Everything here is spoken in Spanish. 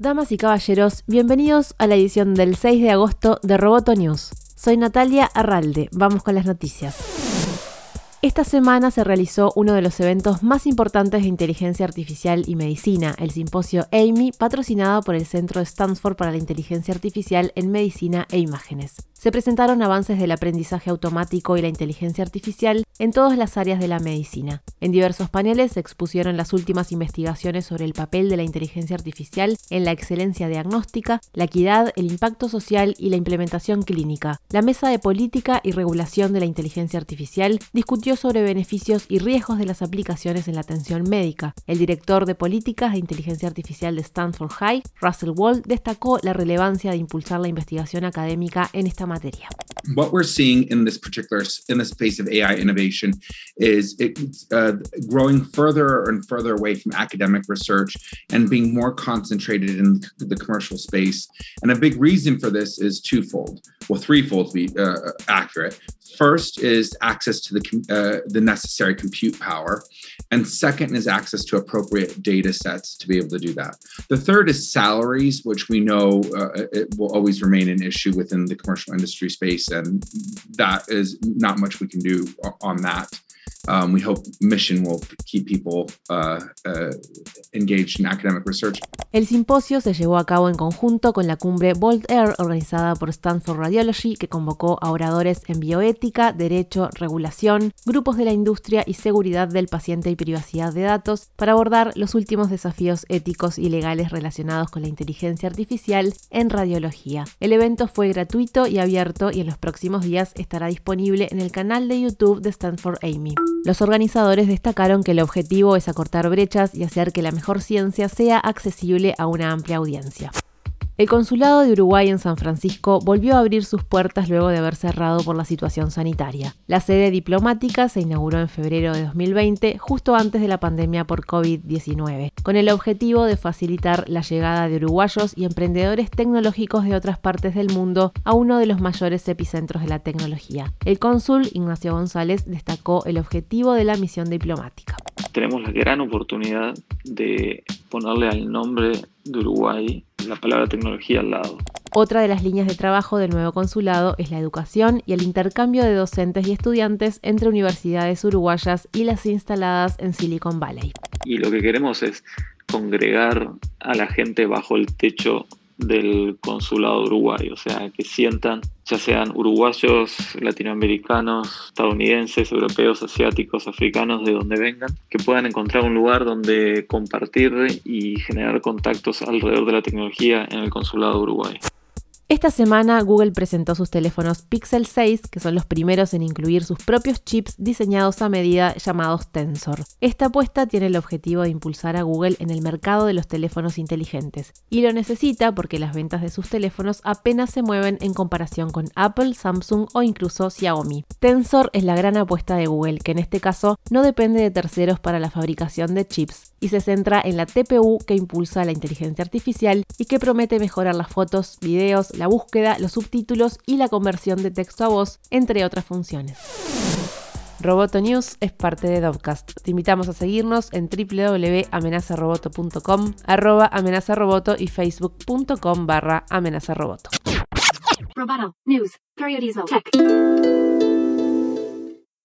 Damas y caballeros, bienvenidos a la edición del 6 de agosto de Roboto News. Soy Natalia Arralde. Vamos con las noticias. Esta semana se realizó uno de los eventos más importantes de inteligencia artificial y medicina, el simposio AMI, patrocinado por el Centro de Stanford para la Inteligencia Artificial en Medicina e Imágenes. Se presentaron avances del aprendizaje automático y la inteligencia artificial en todas las áreas de la medicina. En diversos paneles se expusieron las últimas investigaciones sobre el papel de la inteligencia artificial en la excelencia diagnóstica, la equidad, el impacto social y la implementación clínica. La Mesa de Política y Regulación de la Inteligencia Artificial discutió sobre beneficios y riesgos de las aplicaciones en la atención médica. El director de políticas de inteligencia artificial de Stanford High, Russell Wald, destacó la relevancia de impulsar la investigación académica en esta materia. What we're seeing in this particular in the space of AI innovation is it's uh, growing further and further away from academic research and being more concentrated in the commercial space. And a big reason for this is twofold, well, threefold to be uh, accurate. First is access to the uh, the necessary compute power, and second is access to appropriate data sets to be able to do that. The third is salaries, which we know uh, it will always remain an issue within the commercial industry space, and that is not much we can do on that. Um, we hope mission will keep people uh, uh, engaged in academic research. El simposio se llevó a cabo en conjunto con la cumbre Bold Air organizada por Stanford Radiology, que convocó a oradores en bioética, derecho, regulación, grupos de la industria y seguridad del paciente y privacidad de datos para abordar los últimos desafíos éticos y legales relacionados con la inteligencia artificial en radiología. El evento fue gratuito y abierto y en los próximos días estará disponible en el canal de YouTube de Stanford Amy. Los organizadores destacaron que el objetivo es acortar brechas y hacer que la mejor ciencia sea accesible a una amplia audiencia. El Consulado de Uruguay en San Francisco volvió a abrir sus puertas luego de haber cerrado por la situación sanitaria. La sede diplomática se inauguró en febrero de 2020, justo antes de la pandemia por COVID-19, con el objetivo de facilitar la llegada de uruguayos y emprendedores tecnológicos de otras partes del mundo a uno de los mayores epicentros de la tecnología. El cónsul Ignacio González destacó el objetivo de la misión diplomática. Tenemos la gran oportunidad de ponerle al nombre de Uruguay la palabra tecnología al lado. Otra de las líneas de trabajo del nuevo consulado es la educación y el intercambio de docentes y estudiantes entre universidades uruguayas y las instaladas en Silicon Valley. Y lo que queremos es congregar a la gente bajo el techo del consulado uruguayo, o sea, que sientan, ya sean uruguayos, latinoamericanos, estadounidenses, europeos, asiáticos, africanos, de donde vengan, que puedan encontrar un lugar donde compartir y generar contactos alrededor de la tecnología en el consulado uruguayo. Esta semana Google presentó sus teléfonos Pixel 6, que son los primeros en incluir sus propios chips diseñados a medida llamados Tensor. Esta apuesta tiene el objetivo de impulsar a Google en el mercado de los teléfonos inteligentes, y lo necesita porque las ventas de sus teléfonos apenas se mueven en comparación con Apple, Samsung o incluso Xiaomi. Tensor es la gran apuesta de Google, que en este caso no depende de terceros para la fabricación de chips, y se centra en la TPU que impulsa la inteligencia artificial y que promete mejorar las fotos, videos, la búsqueda, los subtítulos y la conversión de texto a voz, entre otras funciones. Roboto News es parte de Dovcast. Te invitamos a seguirnos en www.amenazaroboto.com, arroba amenazaroboto y facebook.com barra amenazaroboto.